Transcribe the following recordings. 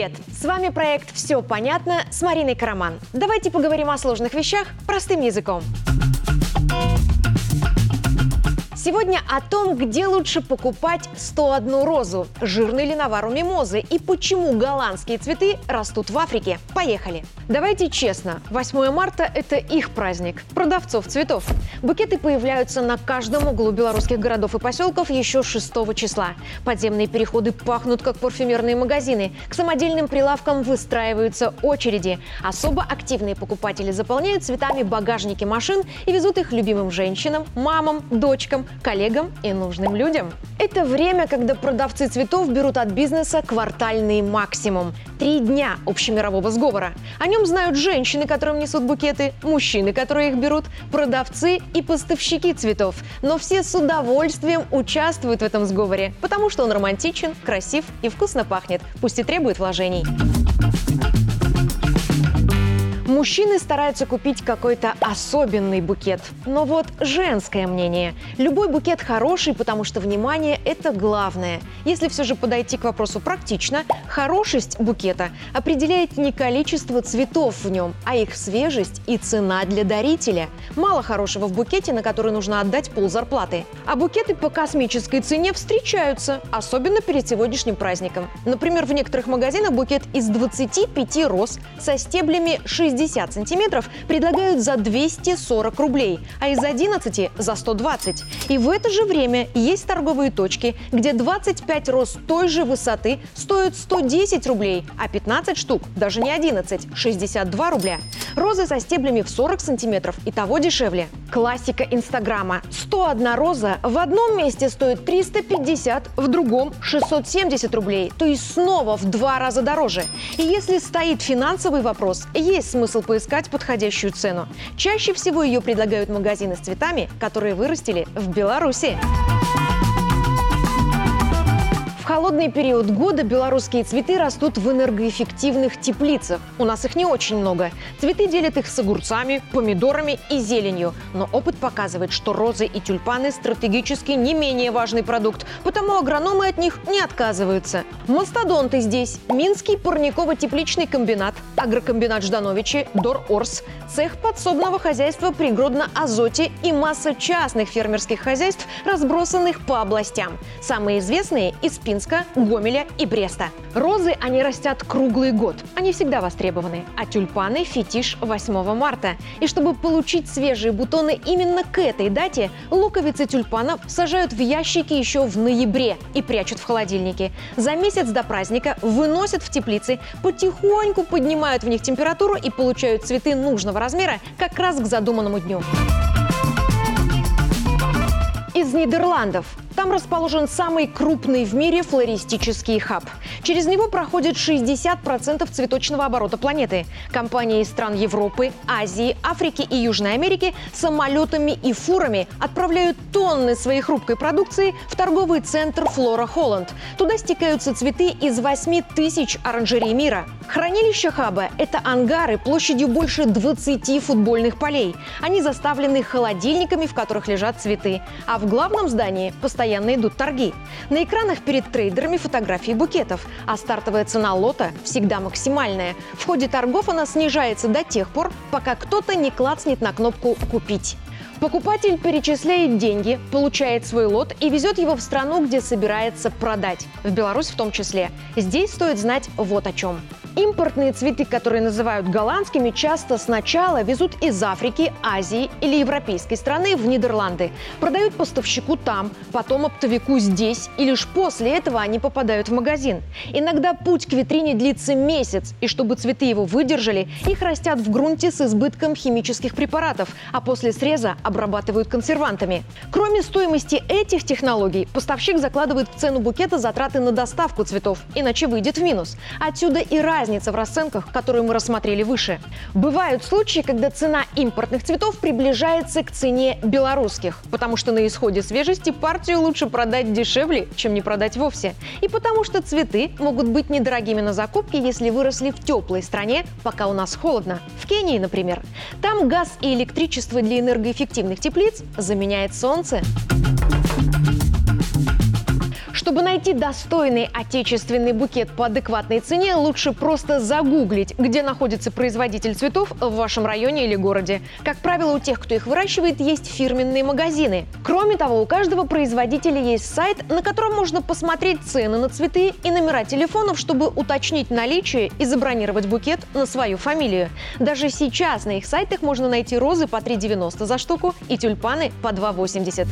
Привет! С вами проект «Все понятно» с Мариной Караман. Давайте поговорим о сложных вещах простым языком. Сегодня о том, где лучше покупать 101 розу, жирный ли навару мимозы и почему голландские цветы растут в Африке. Поехали! Давайте честно, 8 марта – это их праздник, продавцов цветов. Букеты появляются на каждом углу белорусских городов и поселков еще 6 числа. Подземные переходы пахнут, как парфюмерные магазины. К самодельным прилавкам выстраиваются очереди. Особо активные покупатели заполняют цветами багажники машин и везут их любимым женщинам, мамам, дочкам, коллегам и нужным людям. Это время, когда продавцы цветов берут от бизнеса квартальный максимум. Три дня общемирового сговора. О нем знают женщины, которым несут букеты, мужчины, которые их берут, продавцы и поставщики цветов. Но все с удовольствием участвуют в этом сговоре, потому что он романтичен, красив и вкусно пахнет, пусть и требует вложений. Мужчины стараются купить какой-то особенный букет. Но вот женское мнение. Любой букет хороший, потому что внимание – это главное. Если все же подойти к вопросу практично, хорошесть букета определяет не количество цветов в нем, а их свежесть и цена для дарителя. Мало хорошего в букете, на который нужно отдать пол зарплаты. А букеты по космической цене встречаются, особенно перед сегодняшним праздником. Например, в некоторых магазинах букет из 25 роз со стеблями 60 60 сантиметров предлагают за 240 рублей, а из 11 за 120. И в это же время есть торговые точки, где 25 роз той же высоты стоят 110 рублей, а 15 штук, даже не 11, 62 рубля. Розы со стеблями в 40 сантиметров и того дешевле. Классика Инстаграма. 101 роза в одном месте стоит 350, в другом 670 рублей, то есть снова в два раза дороже. И если стоит финансовый вопрос, есть смысл смысл поискать подходящую цену. Чаще всего ее предлагают магазины с цветами, которые вырастили в Беларуси холодный период года белорусские цветы растут в энергоэффективных теплицах. У нас их не очень много. Цветы делят их с огурцами, помидорами и зеленью. Но опыт показывает, что розы и тюльпаны стратегически не менее важный продукт, потому агрономы от них не отказываются. Мастодонты здесь. Минский парниково-тепличный комбинат, агрокомбинат Ждановичи, Дор Орс, цех подсобного хозяйства Пригродно Азоте и масса частных фермерских хозяйств, разбросанных по областям. Самые известные – из Пин Минска, Гомеля и Бреста. Розы, они растят круглый год. Они всегда востребованы. А тюльпаны – фетиш 8 марта. И чтобы получить свежие бутоны именно к этой дате, луковицы тюльпанов сажают в ящики еще в ноябре и прячут в холодильнике. За месяц до праздника выносят в теплицы, потихоньку поднимают в них температуру и получают цветы нужного размера как раз к задуманному дню. Из Нидерландов там расположен самый крупный в мире флористический хаб. Через него проходит 60% цветочного оборота планеты. Компании из стран Европы, Азии, Африки и Южной Америки самолетами и фурами отправляют тонны своей хрупкой продукции в торговый центр Флора Холланд. Туда стекаются цветы из 8 тысяч оранжерей мира. Хранилище хаба – это ангары площадью больше 20 футбольных полей. Они заставлены холодильниками, в которых лежат цветы. А в главном здании постоянно постоянно идут торги. На экранах перед трейдерами фотографии букетов, а стартовая цена лота всегда максимальная. В ходе торгов она снижается до тех пор, пока кто-то не клацнет на кнопку «Купить». Покупатель перечисляет деньги, получает свой лот и везет его в страну, где собирается продать. В Беларусь в том числе. Здесь стоит знать вот о чем. Импортные цветы, которые называют голландскими, часто сначала везут из Африки, Азии или европейской страны в Нидерланды. Продают поставщику там, потом оптовику здесь, и лишь после этого они попадают в магазин. Иногда путь к витрине длится месяц, и чтобы цветы его выдержали, их растят в грунте с избытком химических препаратов, а после среза обрабатывают консервантами. Кроме стоимости этих технологий, поставщик закладывает в цену букета затраты на доставку цветов, иначе выйдет в минус. Отсюда и разница разница в расценках, которую мы рассмотрели выше. Бывают случаи, когда цена импортных цветов приближается к цене белорусских, потому что на исходе свежести партию лучше продать дешевле, чем не продать вовсе. И потому что цветы могут быть недорогими на закупке, если выросли в теплой стране, пока у нас холодно. В Кении, например. Там газ и электричество для энергоэффективных теплиц заменяет солнце. Чтобы найти достойный отечественный букет по адекватной цене, лучше просто загуглить, где находится производитель цветов в вашем районе или городе. Как правило, у тех, кто их выращивает, есть фирменные магазины. Кроме того, у каждого производителя есть сайт, на котором можно посмотреть цены на цветы и номера телефонов, чтобы уточнить наличие и забронировать букет на свою фамилию. Даже сейчас на их сайтах можно найти розы по 3,90 за штуку и тюльпаны по 2,80.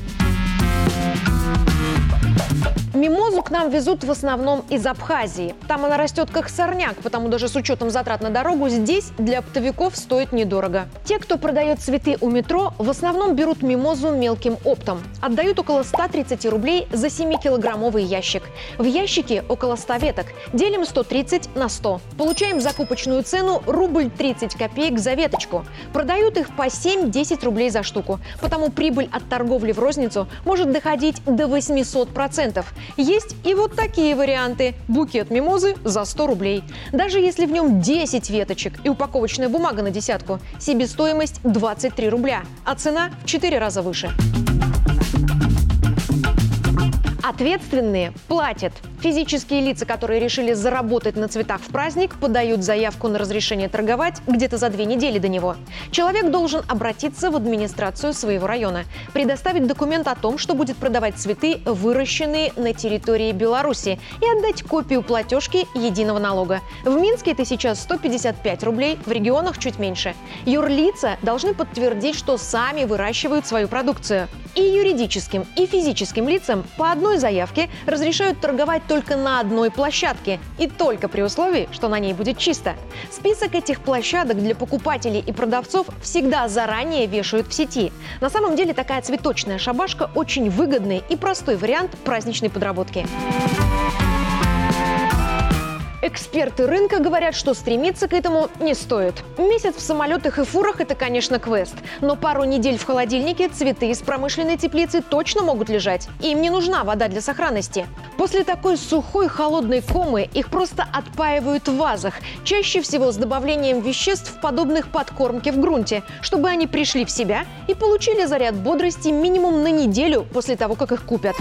Мимозу к нам везут в основном из Абхазии. Там она растет как сорняк, потому даже с учетом затрат на дорогу здесь для оптовиков стоит недорого. Те, кто продает цветы у метро, в основном берут мимозу мелким оптом. Отдают около 130 рублей за 7-килограммовый ящик. В ящике около 100 веток. Делим 130 на 100. Получаем закупочную цену рубль 30 копеек за веточку. Продают их по 7-10 рублей за штуку. Потому прибыль от торговли в розницу может доходить до 800%. Есть и вот такие варианты. Букет мимозы за 100 рублей. Даже если в нем 10 веточек и упаковочная бумага на десятку, себестоимость 23 рубля, а цена в 4 раза выше. Ответственные платят. Физические лица, которые решили заработать на цветах в праздник, подают заявку на разрешение торговать где-то за две недели до него. Человек должен обратиться в администрацию своего района, предоставить документ о том, что будет продавать цветы, выращенные на территории Беларуси, и отдать копию платежки единого налога. В Минске это сейчас 155 рублей, в регионах чуть меньше. Юрлица должны подтвердить, что сами выращивают свою продукцию. И юридическим, и физическим лицам по одной заявке разрешают торговать только на одной площадке и только при условии, что на ней будет чисто. Список этих площадок для покупателей и продавцов всегда заранее вешают в сети. На самом деле такая цветочная шабашка очень выгодный и простой вариант праздничной подработки. Эксперты рынка говорят, что стремиться к этому не стоит. Месяц в самолетах и фурах – это, конечно, квест. Но пару недель в холодильнике цветы из промышленной теплицы точно могут лежать. Им не нужна вода для сохранности. После такой сухой холодной комы их просто отпаивают в вазах, чаще всего с добавлением веществ, подобных подкормке в грунте, чтобы они пришли в себя и получили заряд бодрости минимум на неделю после того, как их купят.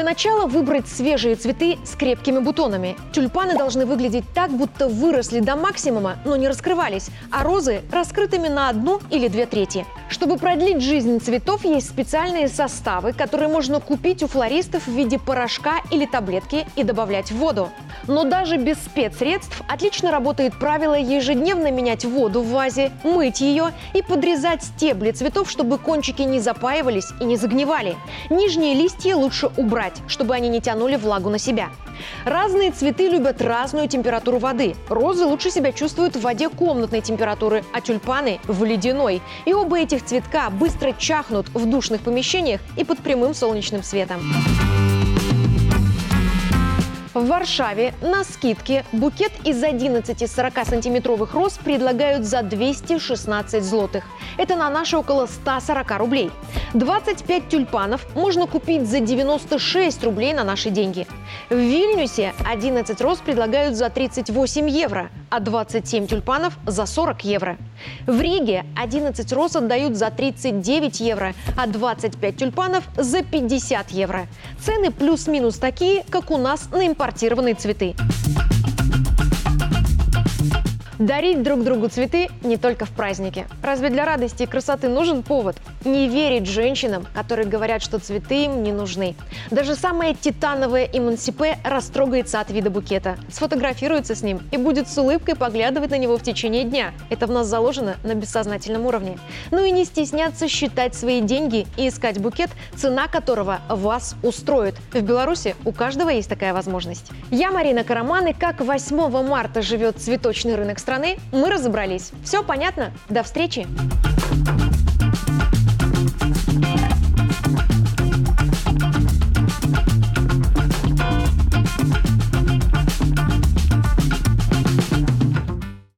Для начала выбрать свежие цветы с крепкими бутонами. Тюльпаны должны выглядеть так, будто выросли до максимума, но не раскрывались, а розы раскрытыми на одну или две трети. Чтобы продлить жизнь цветов, есть специальные составы, которые можно купить у флористов в виде порошка или таблетки и добавлять в воду. Но даже без спецсредств отлично работает правило ежедневно менять воду в вазе, мыть ее и подрезать стебли цветов, чтобы кончики не запаивались и не загнивали. Нижние листья лучше убрать, чтобы они не тянули влагу на себя. Разные цветы любят разную температуру воды. Розы лучше себя чувствуют в воде комнатной температуры, а тюльпаны – в ледяной. И оба этих цветка быстро чахнут в душных помещениях и под прямым солнечным светом. В Варшаве на скидке букет из 11 40-сантиметровых роз предлагают за 216 злотых. Это на наши около 140 рублей. 25 тюльпанов можно купить за 96 рублей на наши деньги. В Вильнюсе 11 роз предлагают за 38 евро, а 27 тюльпанов за 40 евро. В Риге 11 роз отдают за 39 евро, а 25 тюльпанов за 50 евро. Цены плюс-минус такие, как у нас на импортированные цветы. Дарить друг другу цветы не только в праздники. Разве для радости и красоты нужен повод? Не верить женщинам, которые говорят, что цветы им не нужны. Даже самая титановая эмансипе растрогается от вида букета, сфотографируется с ним и будет с улыбкой поглядывать на него в течение дня. Это в нас заложено на бессознательном уровне. Ну и не стесняться считать свои деньги и искать букет, цена которого вас устроит. В Беларуси у каждого есть такая возможность. Я Марина Караман, и как 8 марта живет цветочный рынок страны, мы разобрались. Все понятно? До встречи!